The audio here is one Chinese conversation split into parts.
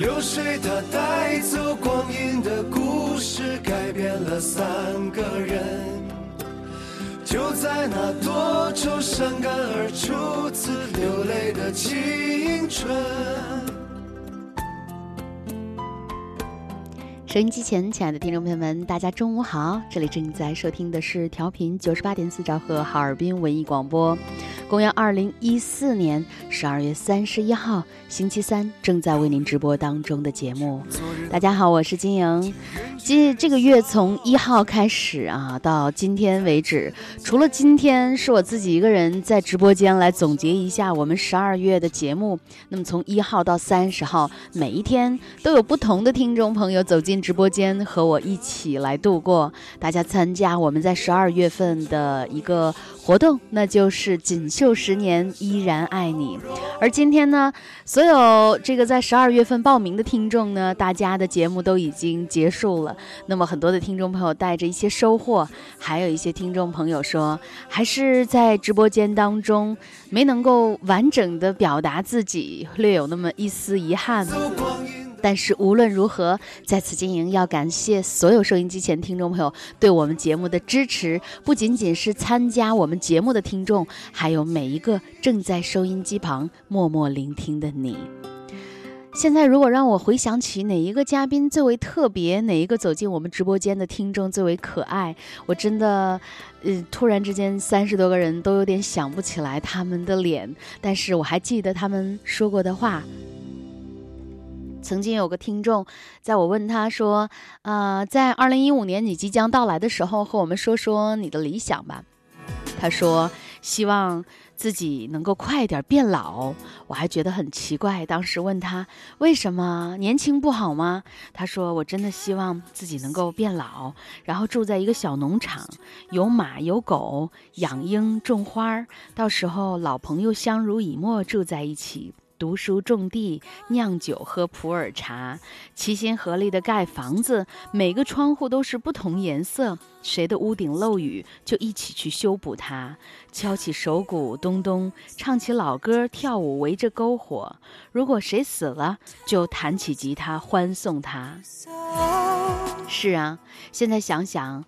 流水它带走光阴的故事，改变了三个人。就在那多愁善感而初次流泪的青春。收音机前，亲爱的听众朋友们，大家中午好！这里正在收听的是调频九十八点四兆赫哈尔滨文艺广播，公元二零一四年十二月三十一号星期三，正在为您直播当中的节目。大家好，我是金莹。今这个月从一号开始啊，到今天为止，除了今天是我自己一个人在直播间来总结一下我们十二月的节目，那么从一号到三十号，每一天都有不同的听众朋友走进直播间和我一起来度过。大家参加我们在十二月份的一个活动，那就是锦绣十年依然爱你。而今天呢，所有这个在十二月份报名的听众呢，大家的节目都已经结束了。那么很多的听众朋友带着一些收获，还有一些听众朋友说，还是在直播间当中没能够完整的表达自己，略有那么一丝遗憾。但是无论如何，在此经营要感谢所有收音机前听众朋友对我们节目的支持，不仅仅是参加我们节目的听众，还有每一个正在收音机旁默默聆听的你。现在，如果让我回想起哪一个嘉宾最为特别，哪一个走进我们直播间的听众最为可爱，我真的，呃，突然之间三十多个人都有点想不起来他们的脸，但是我还记得他们说过的话。曾经有个听众，在我问他说：“呃，在二零一五年你即将到来的时候，和我们说说你的理想吧。”他说：“希望自己能够快点变老。”我还觉得很奇怪，当时问他为什么年轻不好吗？他说：“我真的希望自己能够变老，然后住在一个小农场，有马有狗，养鹰种花，到时候老朋友相濡以沫住在一起。”读书、种地、酿酒、喝普洱茶，齐心合力的盖房子，每个窗户都是不同颜色。谁的屋顶漏雨，就一起去修补它。敲起手鼓，咚咚，唱起老歌，跳舞，围着篝火。如果谁死了，就弹起吉他欢送他。是啊，现在想想，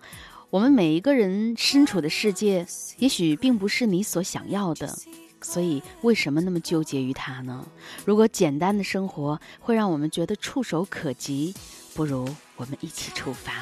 我们每一个人身处的世界，也许并不是你所想要的。所以，为什么那么纠结于它呢？如果简单的生活会让我们觉得触手可及，不如我们一起出发。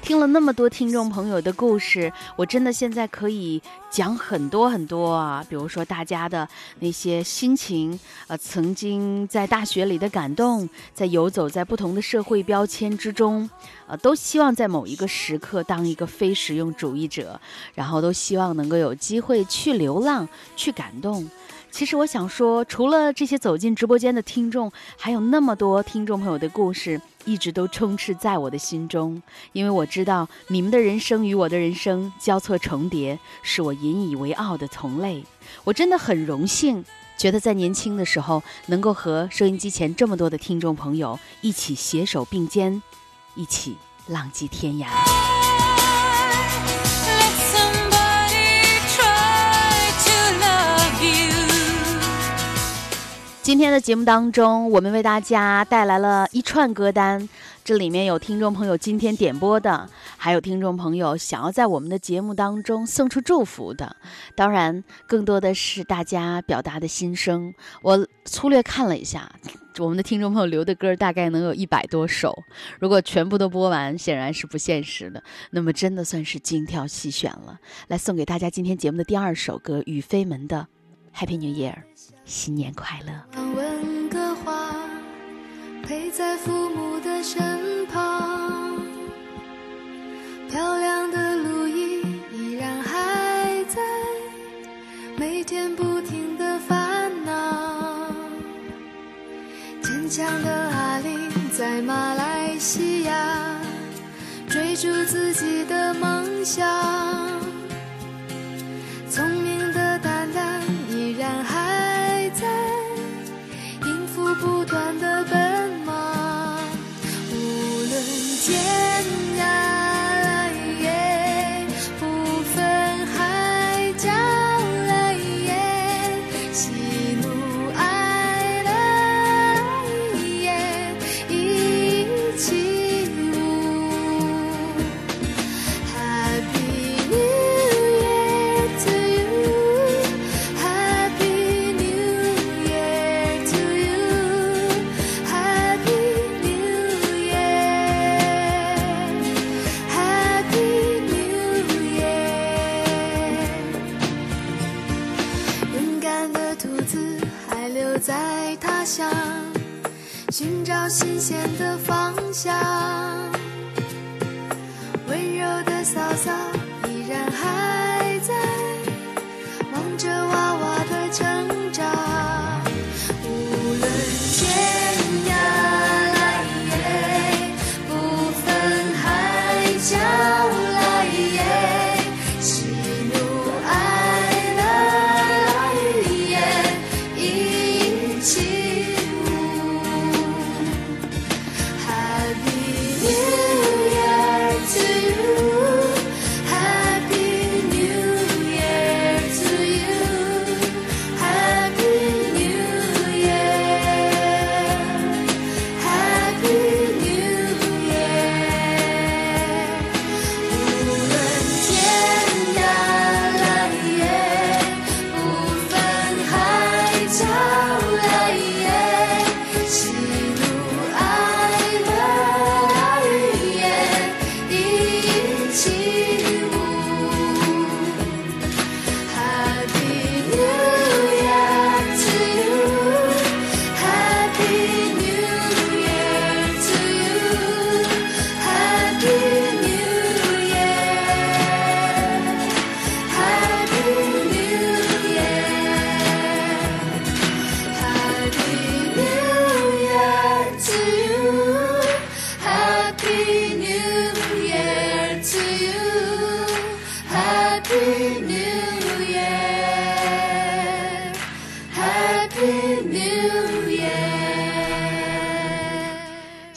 听了那么多听众朋友的故事，我真的现在可以讲很多很多啊，比如说大家的那些心情，呃，曾经在大学里的感动，在游走在不同的社会标签之中，呃，都希望在某一个时刻当一个非实用主义者，然后都希望能够有机会去流浪，去感动。其实我想说，除了这些走进直播间的听众，还有那么多听众朋友的故事。一直都充斥在我的心中，因为我知道你们的人生与我的人生交错重叠，是我引以为傲的同类。我真的很荣幸，觉得在年轻的时候能够和收音机前这么多的听众朋友一起携手并肩，一起浪迹天涯。今天的节目当中，我们为大家带来了一串歌单，这里面有听众朋友今天点播的，还有听众朋友想要在我们的节目当中送出祝福的，当然更多的是大家表达的心声。我粗略看了一下，我们的听众朋友留的歌大概能有一百多首，如果全部都播完，显然是不现实的。那么真的算是精挑细选了，来送给大家今天节目的第二首歌，雨飞门的《Happy New Year》。新年快乐！问个话，陪在父母的身旁。漂亮的路易依然还在，每天不停的烦恼。坚强的阿玲在马来西亚，追逐自己的梦想。聪明的丹丹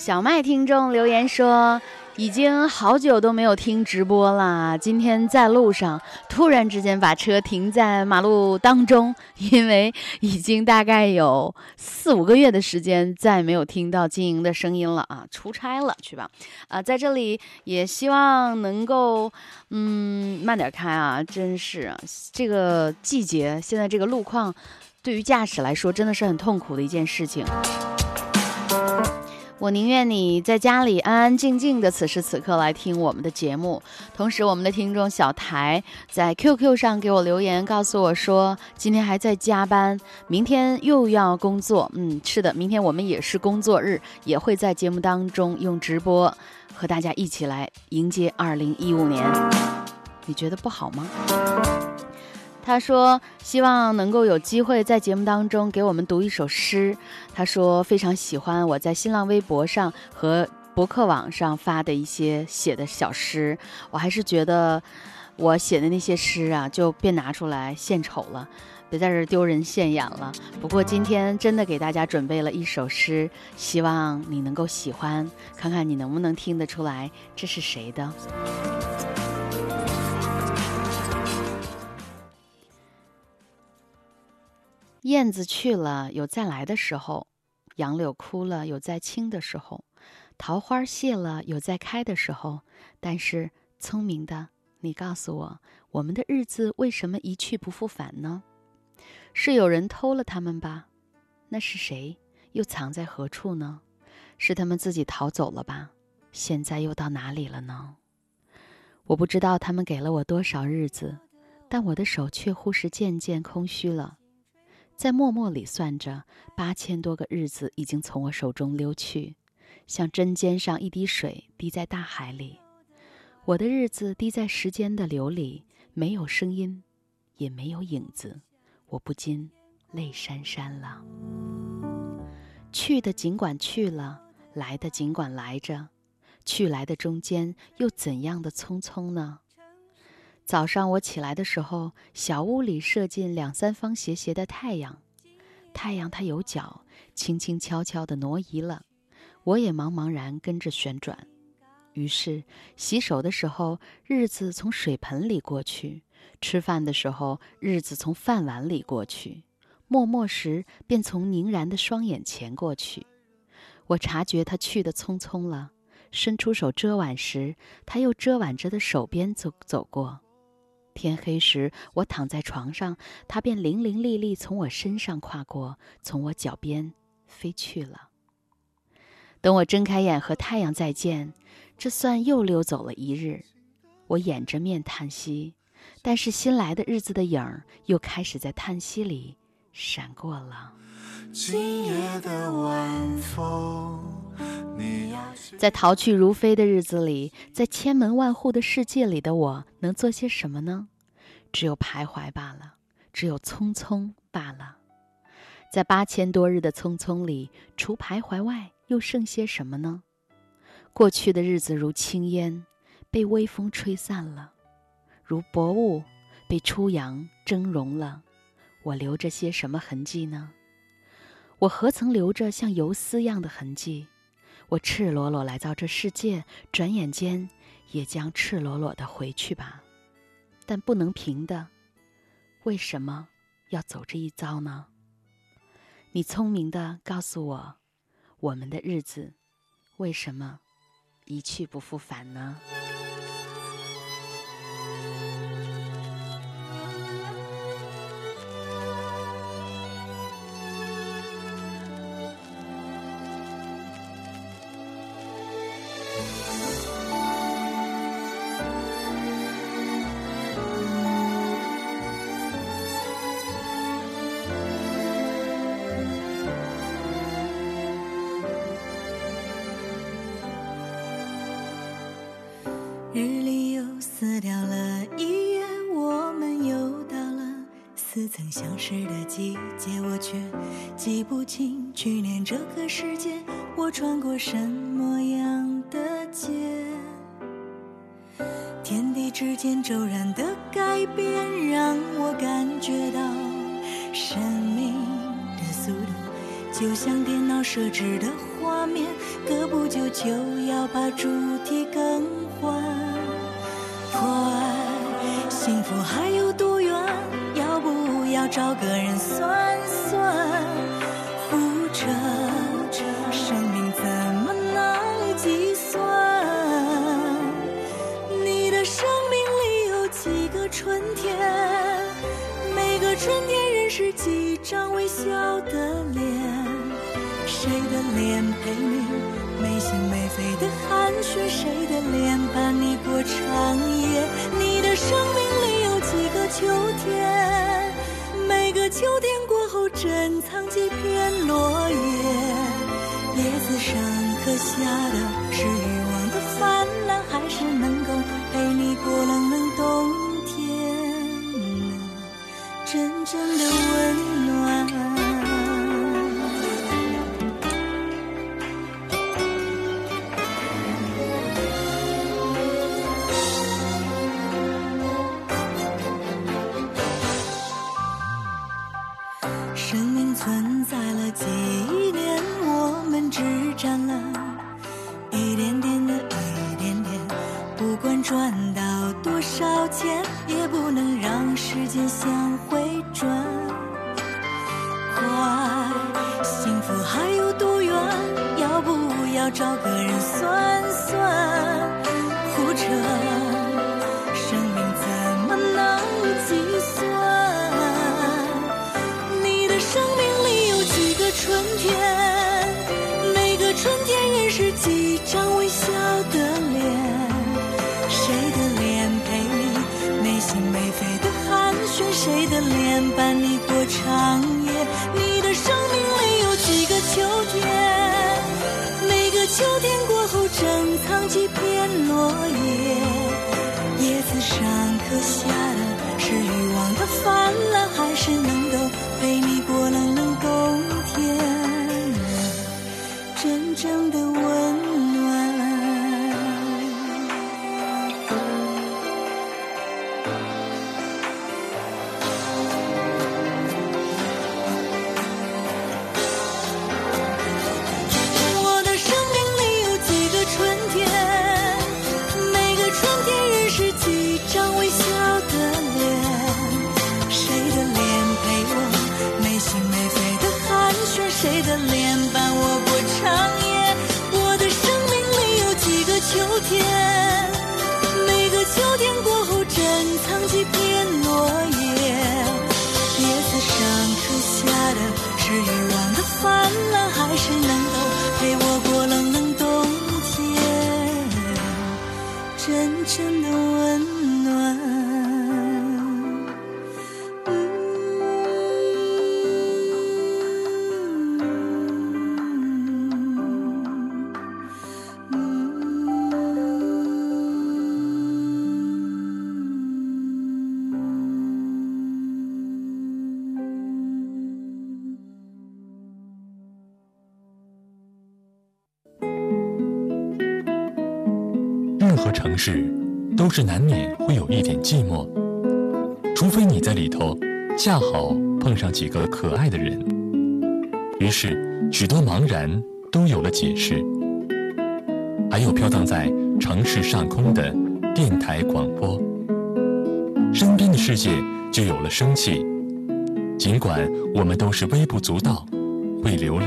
小麦听众留言说，已经好久都没有听直播了。今天在路上，突然之间把车停在马路当中，因为已经大概有四五个月的时间再没有听到金莹的声音了啊！出差了去吧，啊，在这里也希望能够，嗯，慢点开啊！真是这个季节，现在这个路况，对于驾驶来说真的是很痛苦的一件事情。我宁愿你在家里安安静静的，此时此刻来听我们的节目。同时，我们的听众小台在 QQ 上给我留言，告诉我说今天还在加班，明天又要工作。嗯，是的，明天我们也是工作日，也会在节目当中用直播和大家一起来迎接2015年。你觉得不好吗？他说：“希望能够有机会在节目当中给我们读一首诗。”他说：“非常喜欢我在新浪微博上和博客网上发的一些写的小诗。我还是觉得我写的那些诗啊，就别拿出来献丑了。别在这丢人现眼了。不过今天真的给大家准备了一首诗，希望你能够喜欢，看看你能不能听得出来这是谁的。燕子去了，有再来的时候；杨柳枯了，有再青的时候；桃花谢了，有再开的时候。但是，聪明的你告诉我，我们的日子为什么一去不复返呢？是有人偷了他们吧？那是谁？又藏在何处呢？是他们自己逃走了吧？现在又到哪里了呢？我不知道他们给了我多少日子，但我的手却忽是渐渐空虚了。在默默里算着，八千多个日子已经从我手中溜去，像针尖上一滴水滴在大海里。我的日子滴在时间的流里，没有声音，也没有影子，我不禁泪潸潸了。去的尽管去了，来的尽管来着，去来的中间又怎样的匆匆呢？早上我起来的时候，小屋里射进两三方斜斜的太阳。太阳它有脚，轻轻悄悄地挪移了，我也茫茫然跟着旋转。于是洗手的时候，日子从水盆里过去；吃饭的时候，日子从饭碗里过去；默默时，便从凝然的双眼前过去。我察觉他去的匆匆了，伸出手遮挽时，他又遮挽着的手边走走过。天黑时，我躺在床上，他便伶伶俐俐从我身上跨过，从我脚边飞去了。等我睁开眼和太阳再见，这算又溜走了一日。我掩着面叹息，但是新来的日子的影儿又开始在叹息里闪过了。今夜的晚风，在逃去如飞的日子里，在千门万户的世界里的我，能做些什么呢？只有徘徊罢了，只有匆匆罢了。在八千多日的匆匆里，除徘徊外，又剩些什么呢？过去的日子如轻烟，被微风吹散了；如薄雾，被初阳蒸融了。我留着些什么痕迹呢？我何曾留着像游丝一样的痕迹？我赤裸裸来到这世界，转眼间也将赤裸裸的回去吧。但不能平的，为什么要走这一遭呢？你聪明的告诉我，我们的日子为什么一去不复返呢？改变，让我感觉到生命的速度，就像电脑设置的画面，隔不久就要把主题更换。快幸福还有多远？要不要找个人算算？活着，生春天认识几张微笑的脸？谁的脸陪你没心没肺的寒暄？谁的脸伴你过长夜？你的生命里有几个。秋天，每个秋天过后，珍藏几片落叶。叶子上刻下的是欲望的泛滥，还是能够陪你过冷冷冬真的城市都是难免会有一点寂寞，除非你在里头恰好碰上几个可爱的人。于是，许多茫然都有了解释。还有飘荡在城市上空的电台广播，身边的世界就有了生气。尽管我们都是微不足道、会流泪、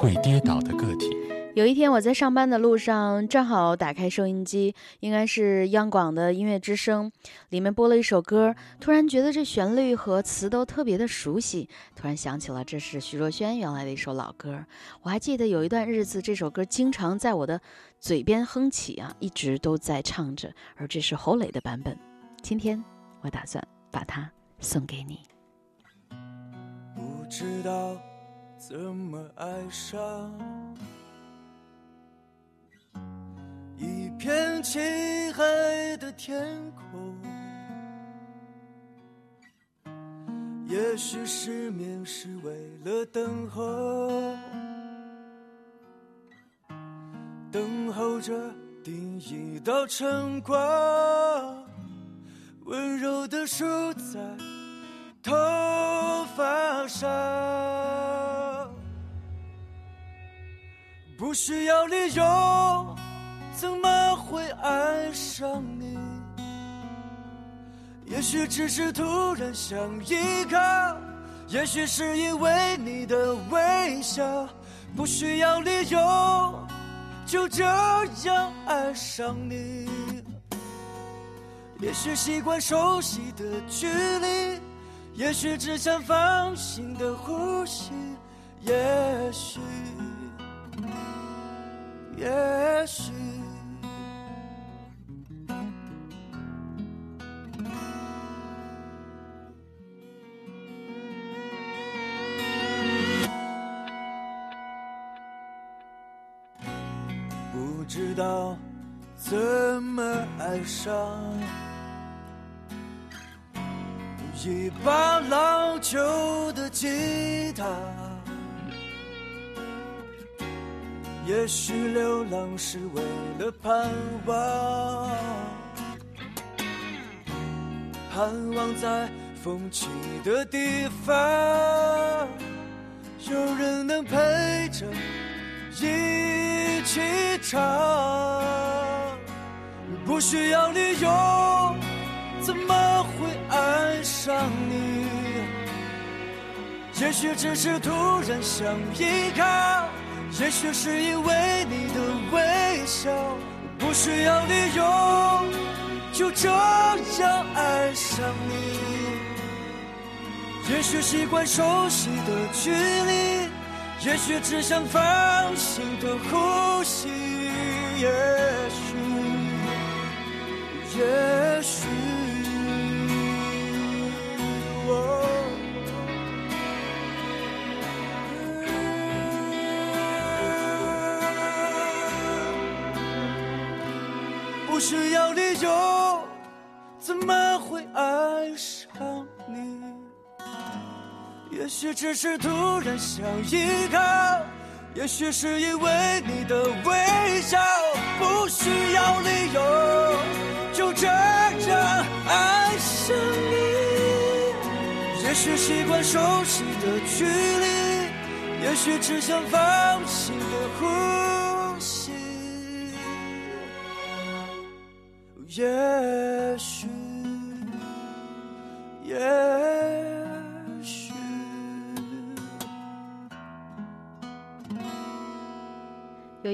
会跌倒的个体。有一天，我在上班的路上，正好打开收音机，应该是央广的音乐之声，里面播了一首歌，突然觉得这旋律和词都特别的熟悉，突然想起了这是徐若瑄原来的一首老歌。我还记得有一段日子，这首歌经常在我的嘴边哼起啊，一直都在唱着，而这是侯磊的版本。今天我打算把它送给你。不知道怎么爱上一片漆黑的天空。也许失眠是为了等候，等候着第一道晨光，温柔的梳在头发上，不需要理由，怎么会爱上你？也许只是突然想依靠，也许是因为你的微笑，不需要理由，就这样爱上你。也许习惯熟悉的距离。也许只想放心的呼吸，也许，也许，上。一把老旧的吉他，也许流浪是为了盼望，盼望在风起的地方，有人能陪着一起唱。不需要理由，怎么会爱上你？也许只是突然想依靠，也许是因为你的微笑，不需要理由，就这样爱上你。也许习惯熟悉的距离，也许只想放心的呼吸，不需要理由，怎么会爱上你？也许只是突然想依靠，也许是因为你的微笑，不需要理由，就这样爱上你。也许习惯熟悉的距离，也许只想放心的呼也许，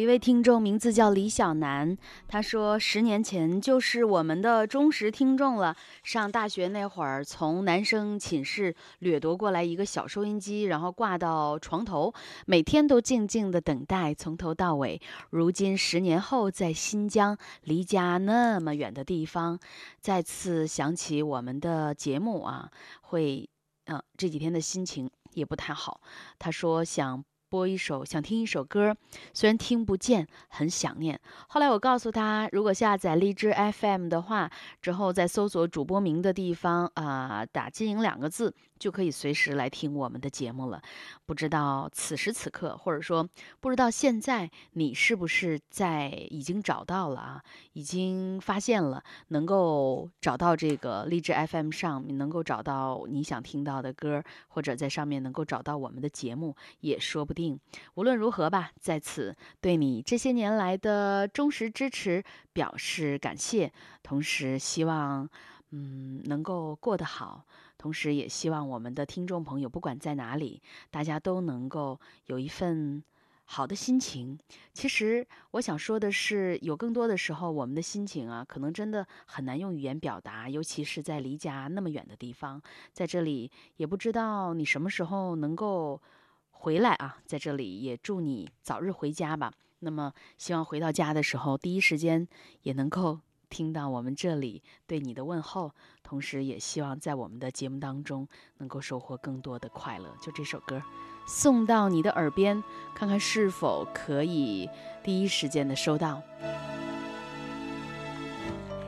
一位听众名字叫李小楠，他说十年前就是我们的忠实听众了。上大学那会儿，从男生寝室掠夺过来一个小收音机，然后挂到床头，每天都静静的等待，从头到尾。如今十年后，在新疆，离家那么远的地方，再次想起我们的节目啊，会，嗯、这几天的心情也不太好。他说想。播一首，想听一首歌，虽然听不见，很想念。后来我告诉他，如果下载荔枝 FM 的话，之后在搜索主播名的地方啊、打“经营”两个字，就可以随时来听我们的节目了。不知道此时此刻，或者说不知道现在，你是不是在已经找到了啊？已经发现了，能够找到这个荔枝 FM 上，能够找到你想听到的歌，或者在上面能够找到我们的节目，也说不定。无论如何吧，在此对你这些年来的忠实支持表示感谢，同时希望，嗯，能够过得好，同时也希望我们的听众朋友不管在哪里，大家都能够有一份。好的心情，其实我想说的是，有更多的时候，我们的心情啊，可能真的很难用语言表达，尤其是在离家那么远的地方，在这里也不知道你什么时候能够回来啊，在这里也祝你早日回家吧。那么，希望回到家的时候，第一时间也能够听到我们这里对你的问候，同时也希望在我们的节目当中能够收获更多的快乐。就这首歌送到你的耳边，看看是否可以第一时间的收到。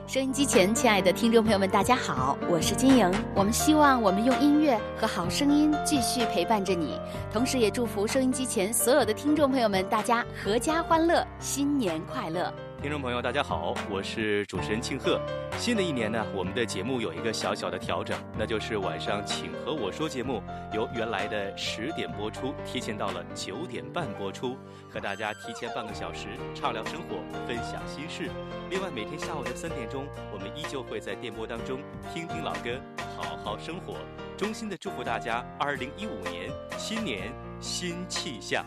收音机前，亲爱的听众朋友们，大家好，我是金莹。我们希望我们用音乐和好声音继续陪伴着你，同时也祝福收音机前所有的听众朋友们，大家阖家欢乐，新年快乐。听众朋友，大家好，我是主持人庆贺。新的一年呢，我们的节目有一个小小的调整，那就是晚上《请和我说》节目由原来的十点播出，提前到了九点半播出，和大家提前半个小时畅聊生活，分享心事。另外，每天下午的三点钟，我们依旧会在电波当中听听老歌，好好生活。衷心的祝福大家，二零一五年新年新气象。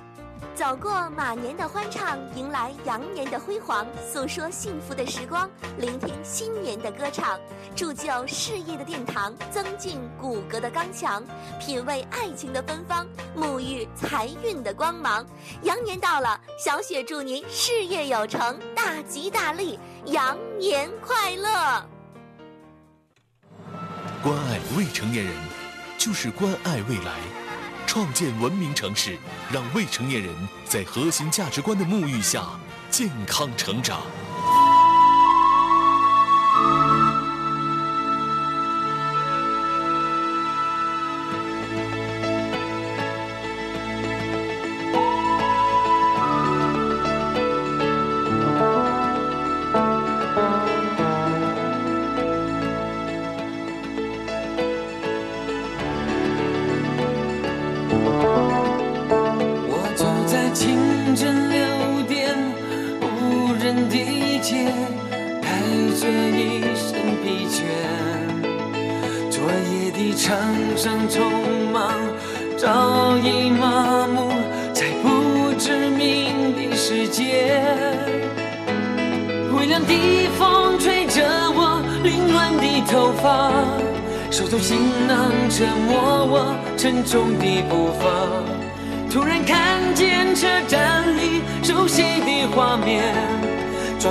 走过马年的欢畅，迎来羊年的辉煌，诉说幸福的时光，聆听新年的歌唱，铸就事业的殿堂，增进骨骼的刚强，品味爱情的芬芳，沐浴财运的光芒。羊年到了，小雪祝您事业有成，大吉大利，羊年快乐！关爱未成年人，就是关爱未来。创建文明城市，让未成年人在核心价值观的沐浴下健康成长。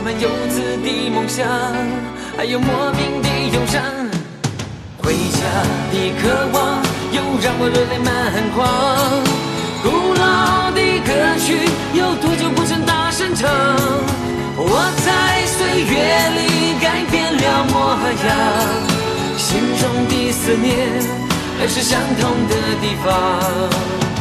装满游子的梦想，还有莫名的忧伤。回家的渴望又让我热泪满眶。古老的歌曲有多久不曾大声唱？我在岁月里改变了模样，心中的思念还是相同的地方。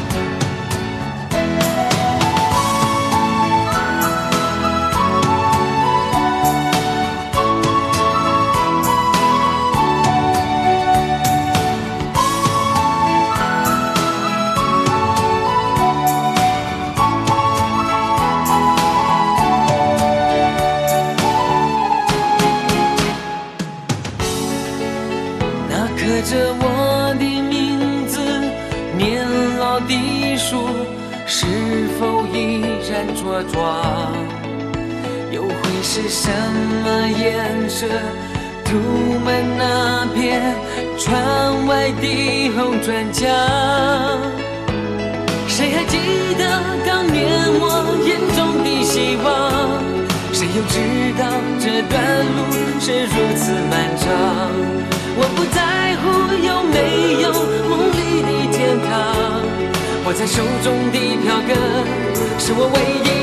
是什么颜色？涂满那片窗外的红砖墙。谁还记得当年我眼中的希望？谁又知道这段路是如此漫长？我不在乎有没有梦里的天堂，握在手中的票根。是我唯一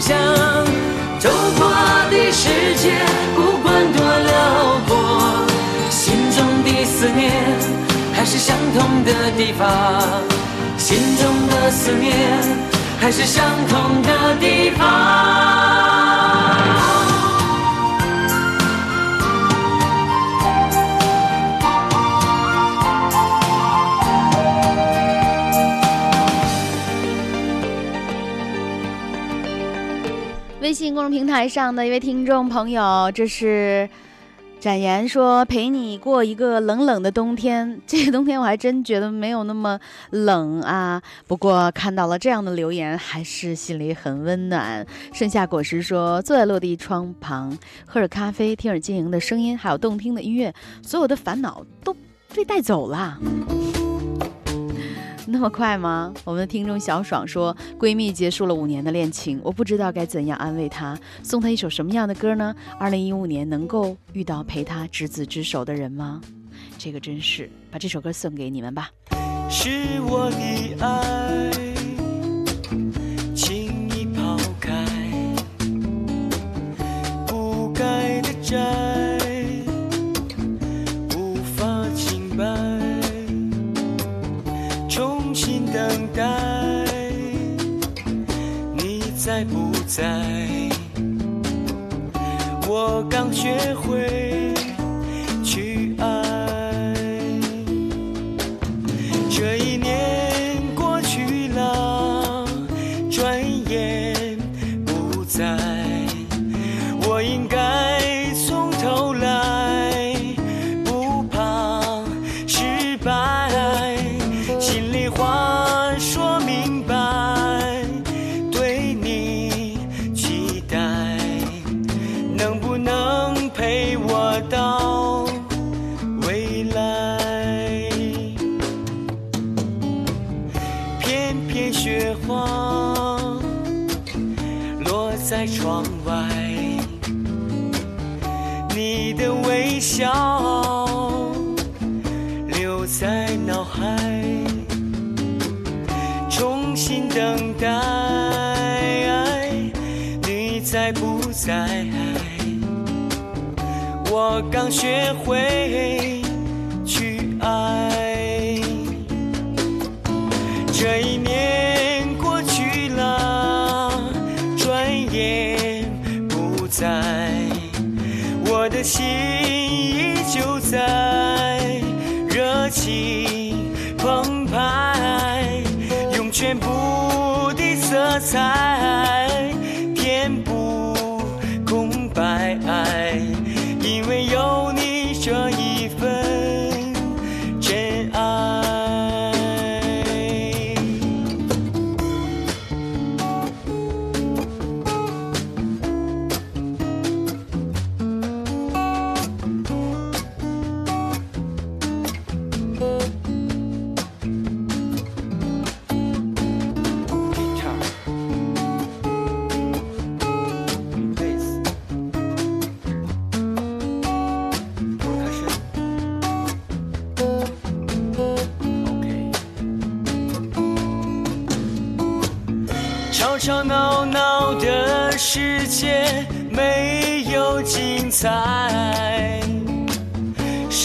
想。走过的世界不管多辽阔，心中的思念还是相同的地方。心中的思念还是相同的地方。微信公众平台上的一位听众朋友，这是展言说陪你过一个冷冷的冬天。这个冬天我还真觉得没有那么冷啊。不过看到了这样的留言，还是心里很温暖。盛夏果实说坐在落地窗旁，喝着咖啡，听着晶莹的声音，还有动听的音乐，所有的烦恼都被带走了。那么快吗？我们的听众小爽说，闺蜜结束了五年的恋情，我不知道该怎样安慰她，送她一首什么样的歌呢？二零一五年能够遇到陪她执子之手的人吗？这个真是，把这首歌送给你们吧。是我的爱，轻易抛开，不该的债。在？我刚学会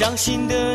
伤心的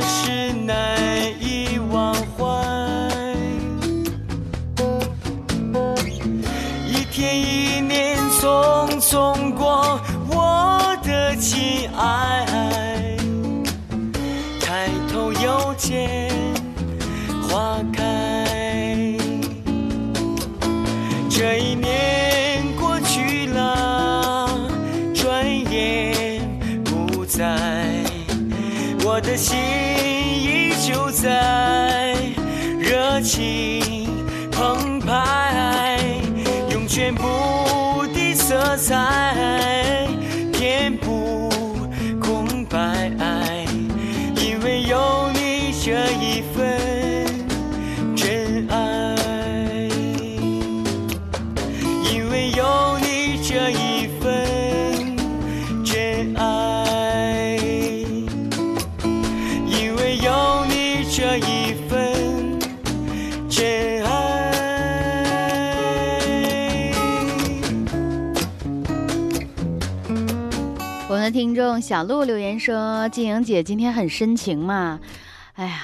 我们的听众小鹿留言说：“静莹姐今天很深情嘛，哎呀，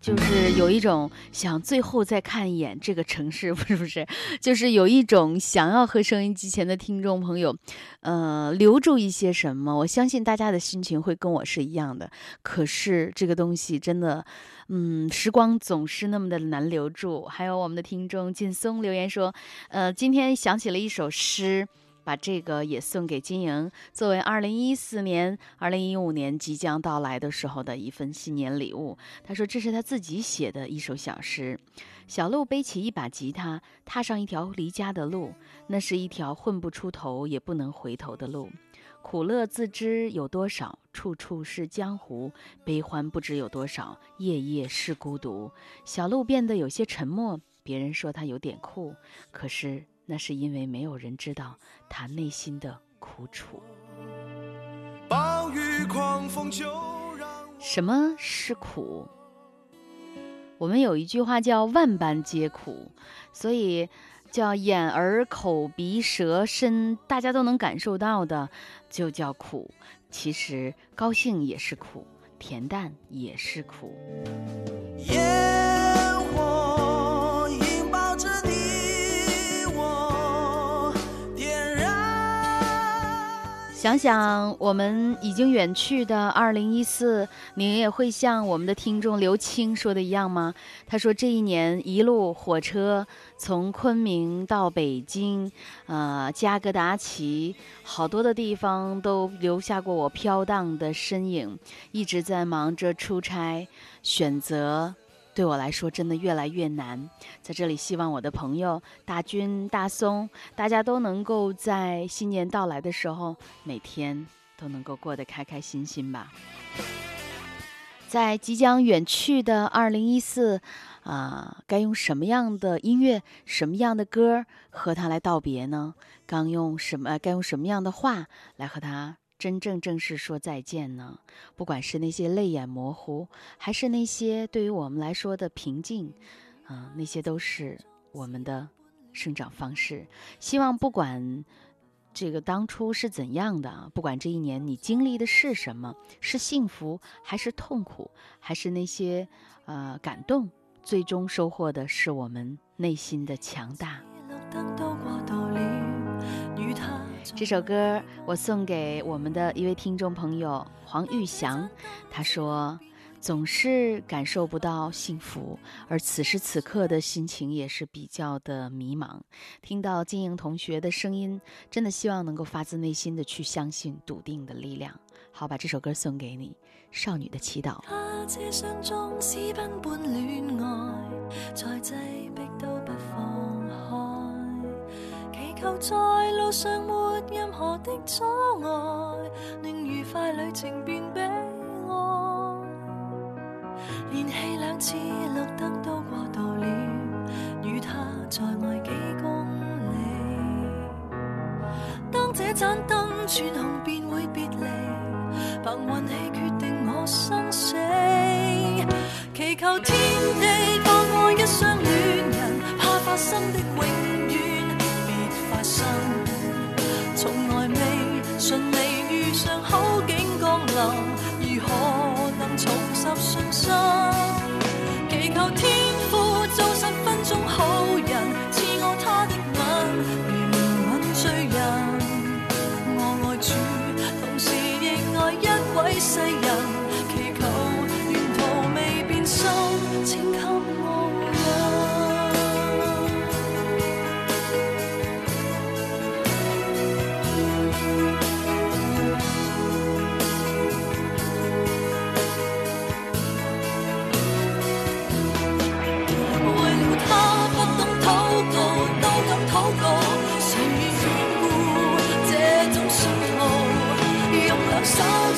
就是有一种想最后再看一眼这个城市，不是不是，就是有一种想要和收音机前的听众朋友，呃，留住一些什么。我相信大家的心情会跟我是一样的。可是这个东西真的，嗯，时光总是那么的难留住。还有我们的听众劲松留言说，呃，今天想起了一首诗。”把这个也送给金莹，作为二零一四年、二零一五年即将到来的时候的一份新年礼物。他说这是他自己写的一首小诗。小鹿背起一把吉他，踏上一条离家的路，那是一条混不出头也不能回头的路。苦乐自知有多少，处处是江湖；悲欢不知有多少，夜夜是孤独。小鹿变得有些沉默，别人说他有点酷，可是。那是因为没有人知道他内心的苦楚。暴雨狂风就让什么是苦？我们有一句话叫“万般皆苦”，所以叫眼耳口鼻舌身，大家都能感受到的，就叫苦。其实高兴也是苦，恬淡也是苦。烟想想我们已经远去的二零一四，您也会像我们的听众刘青说的一样吗？他说这一年一路火车从昆明到北京，呃，加格达奇，好多的地方都留下过我飘荡的身影，一直在忙着出差，选择。对我来说，真的越来越难。在这里，希望我的朋友大军、大松，大家都能够在新年到来的时候，每天都能够过得开开心心吧。在即将远去的二零一四，啊，该用什么样的音乐、什么样的歌和他来道别呢？刚用什么？该用什么样的话来和他？真正正式说再见呢？不管是那些泪眼模糊，还是那些对于我们来说的平静，啊、那些都是我们的生长方式。希望不管这个当初是怎样的？不管这一年你经历的是什么，是幸福还是痛苦，还是那些呃感动，最终收获的是我们内心的强大。这首歌我送给我们的一位听众朋友黄玉祥，他说。总是感受不到幸福，而此时此刻的心情也是比较的迷茫。听到金莹同学的声音，真的希望能够发自内心的去相信笃定的力量。好，把这首歌送给你，《少女的祈祷》。求在路上没任何的阻碍，令愉快旅程变悲哀。连气两次绿灯都过渡了，与他在外几公里。当这盏灯转红，便会别离。凭运气决定我生死，祈求天地放过一双恋人，怕发生的顺利遇上好景降临，如何能？重拾信心，祈求天父做十分钟好人，赐我他的吻，怜悯罪人。我爱主，同时亦爱一位世人。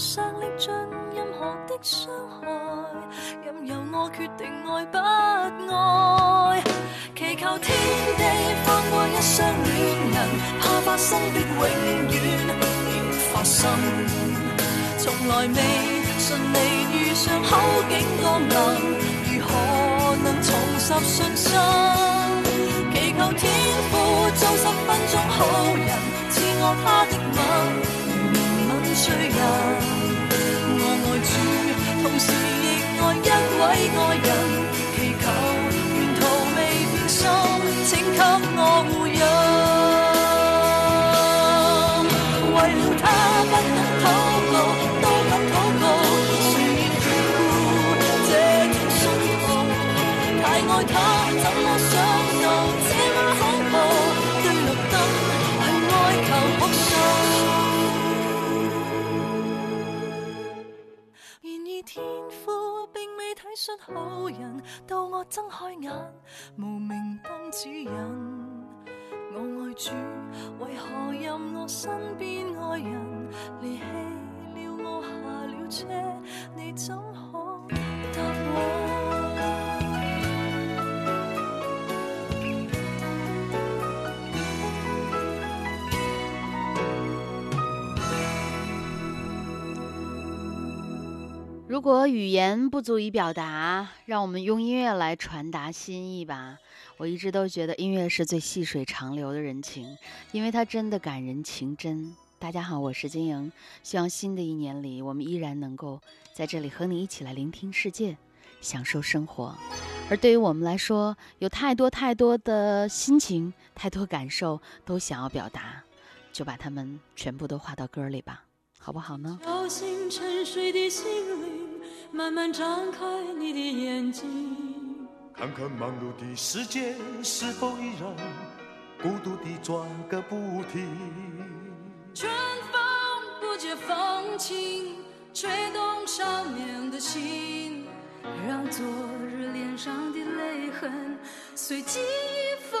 上历尽任何的伤害，任由我决定爱不爱。祈求天地放过一双恋人，怕发生的永远别发生。从来未顺利遇上好景降临，如何？能重拾信心，祈求天父做十分钟好人，赐我他的吻，罪人。我爱主，同时亦爱一位爱人，祈求沿途未变心，请给出好人，到我睁开眼，无名灯指引。我爱主，为何任我身边爱人离弃了我下了车？你怎可答我？如果语言不足以表达，让我们用音乐来传达心意吧。我一直都觉得音乐是最细水长流的人情，因为它真的感人情真。大家好，我是金莹，希望新的一年里，我们依然能够在这里和你一起来聆听世界，享受生活。而对于我们来说，有太多太多的心情，太多感受都想要表达，就把它们全部都画到歌里吧，好不好呢？沉睡的心灵。慢慢张开你的眼睛，看看忙碌的世界是否依然孤独地转个不停。春风不解风情，吹动少年的心，让昨日脸上的泪痕随季风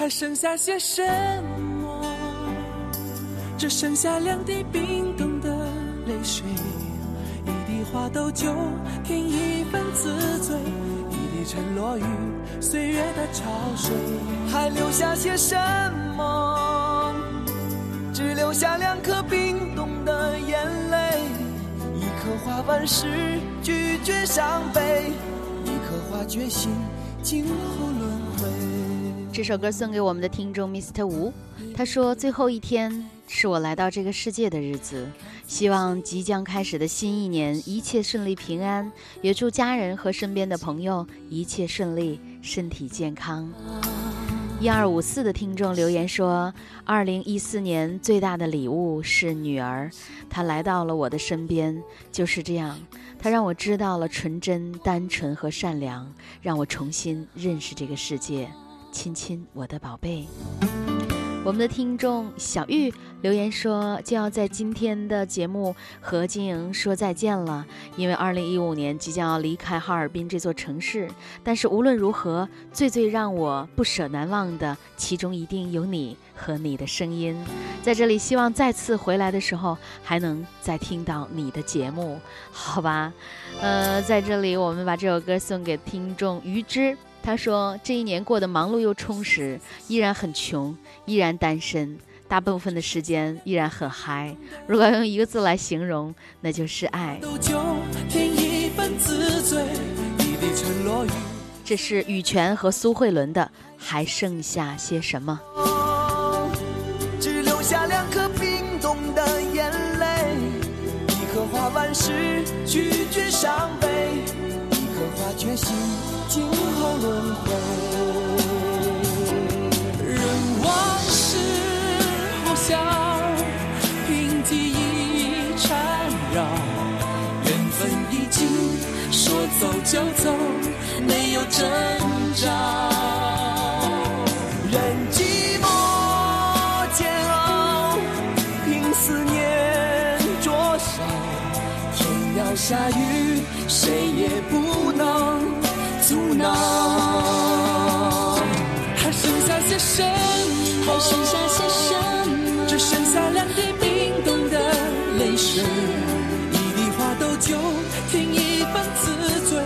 还剩下些什么？只剩下两滴冰冻的泪水，一滴花豆酒添一份自醉，一滴沉落于岁月的潮水。还留下些什么？只留下两颗冰冻的眼泪。一颗花瓣是拒绝伤悲，一颗花决心今后。这首歌送给我们的听众 Mr. 吴，他说：“最后一天是我来到这个世界的日子，希望即将开始的新一年一切顺利平安，也祝家人和身边的朋友一切顺利，身体健康。”一二五四的听众留言说：“二零一四年最大的礼物是女儿，她来到了我的身边，就是这样，她让我知道了纯真、单纯和善良，让我重新认识这个世界。亲亲，我的宝贝。”我们的听众小玉留言说，就要在今天的节目和金莹说再见了，因为二零一五年即将要离开哈尔滨这座城市。但是无论如何，最最让我不舍难忘的，其中一定有你和你的声音。在这里，希望再次回来的时候，还能再听到你的节目，好吧？呃，在这里，我们把这首歌送给听众于之。他说：“这一年过得忙碌又充实，依然很穷，依然单身，大部分的时间依然很嗨。如果要用一个字来形容，那就是爱。这是羽泉和苏慧伦的《还剩下些什么》。只留下两颗冰冻的眼泪，一颗花瓣是拒绝伤悲，一颗花决心轮回。任往事呼啸，凭记忆缠绕，缘分已经说走就走，没有征兆。任寂寞煎熬，凭思念灼烧。天要下雨，谁也不能阻挠。还剩下些什么？还剩下些什么？只剩下两滴冰冻的泪水，一滴花斗酒，添一份自醉，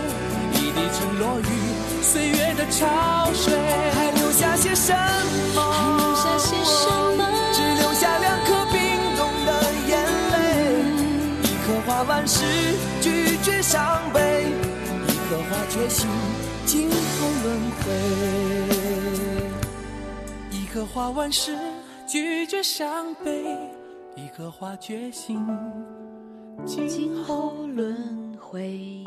一滴沉落于岁月的潮水。还留下些什么？还留下些什么？只留下两颗冰冻的眼泪，一颗花瓣是拒绝伤悲，一颗花决心轮回。一颗花瓣是拒绝伤悲，一颗花决心今后轮回。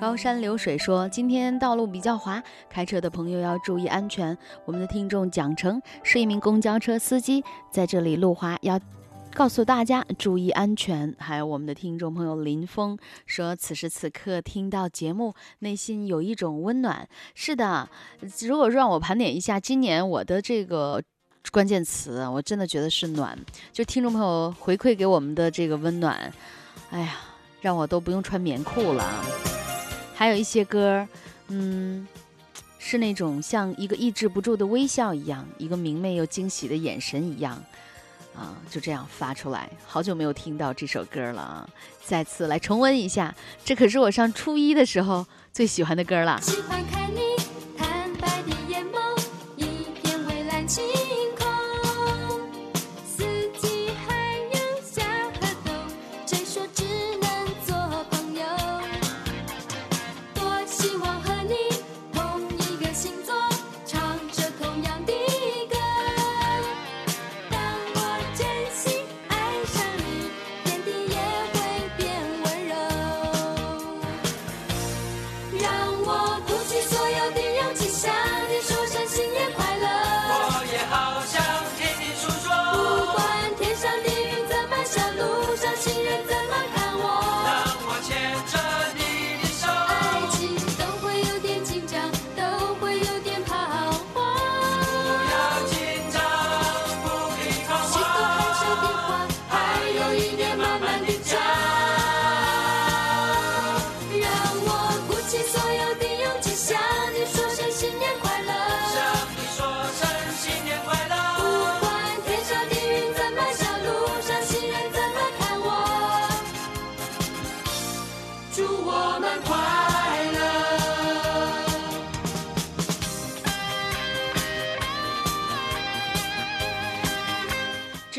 高山流水说：“今天道路比较滑，开车的朋友要注意安全。”我们的听众蒋成是一名公交车司机，在这里路滑要告诉大家注意安全。还有我们的听众朋友林峰说：“此时此刻听到节目，内心有一种温暖。”是的，如果让我盘点一下今年我的这个关键词，我真的觉得是暖。就听众朋友回馈给我们的这个温暖，哎呀，让我都不用穿棉裤了。还有一些歌，嗯，是那种像一个抑制不住的微笑一样，一个明媚又惊喜的眼神一样，啊，就这样发出来。好久没有听到这首歌了啊，再次来重温一下，这可是我上初一的时候最喜欢的歌了。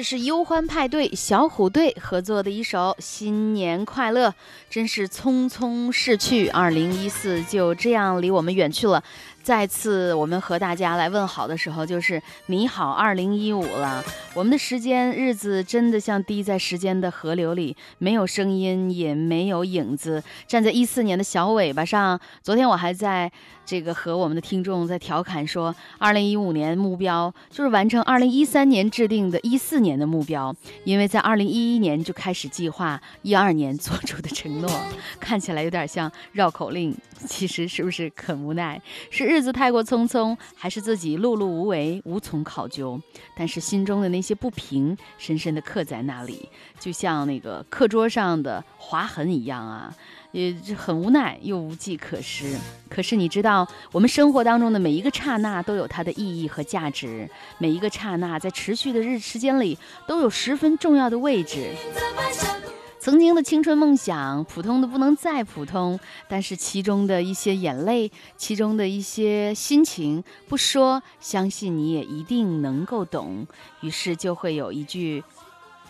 是忧欢派对小虎队合作的一首《新年快乐》，真是匆匆逝去，二零一四就这样离我们远去了。再次我们和大家来问好的时候，就是你好，二零一五了。我们的时间日子真的像滴在时间的河流里，没有声音，也没有影子，站在一四年的小尾巴上。昨天我还在这个和我们的听众在调侃说，二零一五年目标就是完成二零一三年制定的一四年的目标，因为在二零一一年就开始计划一二年做出的承诺，看起来有点像绕口令，其实是不是很无奈？是日子太过匆匆，还是自己碌碌无为，无从考究？但是心中的那些不平，深深地刻在那里，就像那个课桌上的划痕一样啊，也很无奈又无计可施。可是你知道，我们生活当中的每一个刹那都有它的意义和价值，每一个刹那在持续的日时间里都有十分重要的位置。曾经的青春梦想，普通的不能再普通，但是其中的一些眼泪，其中的一些心情，不说，相信你也一定能够懂。于是就会有一句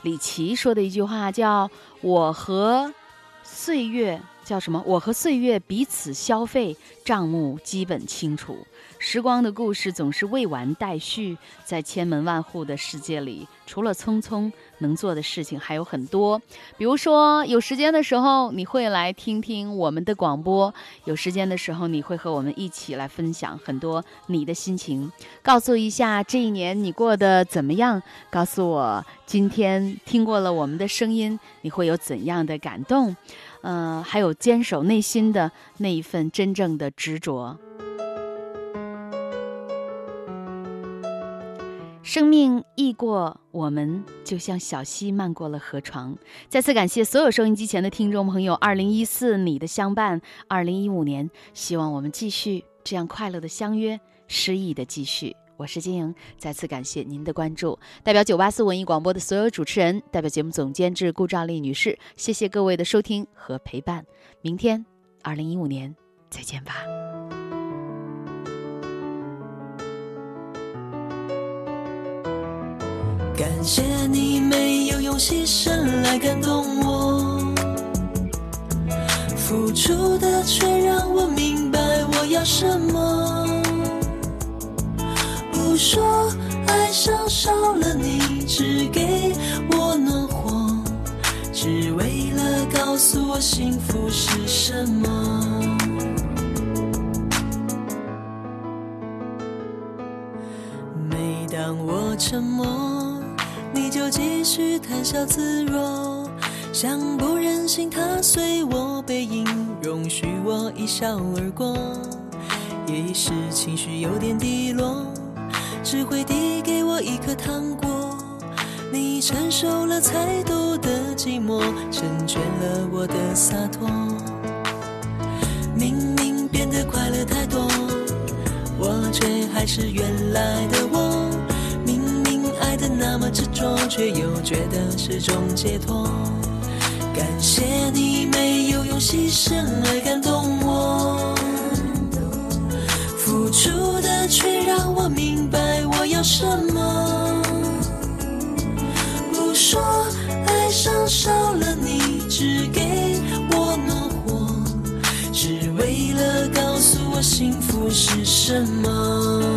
李琦说的一句话，叫“我和岁月叫什么？我和岁月彼此消费，账目基本清楚。时光的故事总是未完待续，在千门万户的世界里，除了匆匆，能做的事情还有很多。比如说，有时间的时候，你会来听听我们的广播；有时间的时候，你会和我们一起来分享很多你的心情，告诉一下这一年你过得怎么样。告诉我，今天听过了我们的声音，你会有怎样的感动？呃，还有坚守内心的那一份真正的执着。生命易过，我们就像小溪漫过了河床。再次感谢所有收音机前的听众朋友，二零一四你的相伴，二零一五年，希望我们继续这样快乐的相约，诗意的继续。我是金莹，再次感谢您的关注。代表九八四文艺广播的所有主持人，代表节目总监制顾兆丽女士，谢谢各位的收听和陪伴。明天，二零一五年，再见吧。感谢你没有用牺牲来感动我，付出的却让我明白我要什么。说爱上少了你，只给我暖和，只为了告诉我幸福是什么。每当我沉默。你就继续谈笑自若，像不忍心踏碎我背影，容许我一笑而过。也是情绪有点低落，只会递给我一颗糖果。你承受了太多的寂寞，成全了我的洒脱。明明变得快乐太多，我却还是原来的我。明明爱的那么执着，却又觉得是种解脱。感谢你没有用牺牲来感动我，付出的却让我明白我要什么。不说爱上少了你，只给我暖和，只为了告诉我幸福是什么。付出的却让我明白我要什么。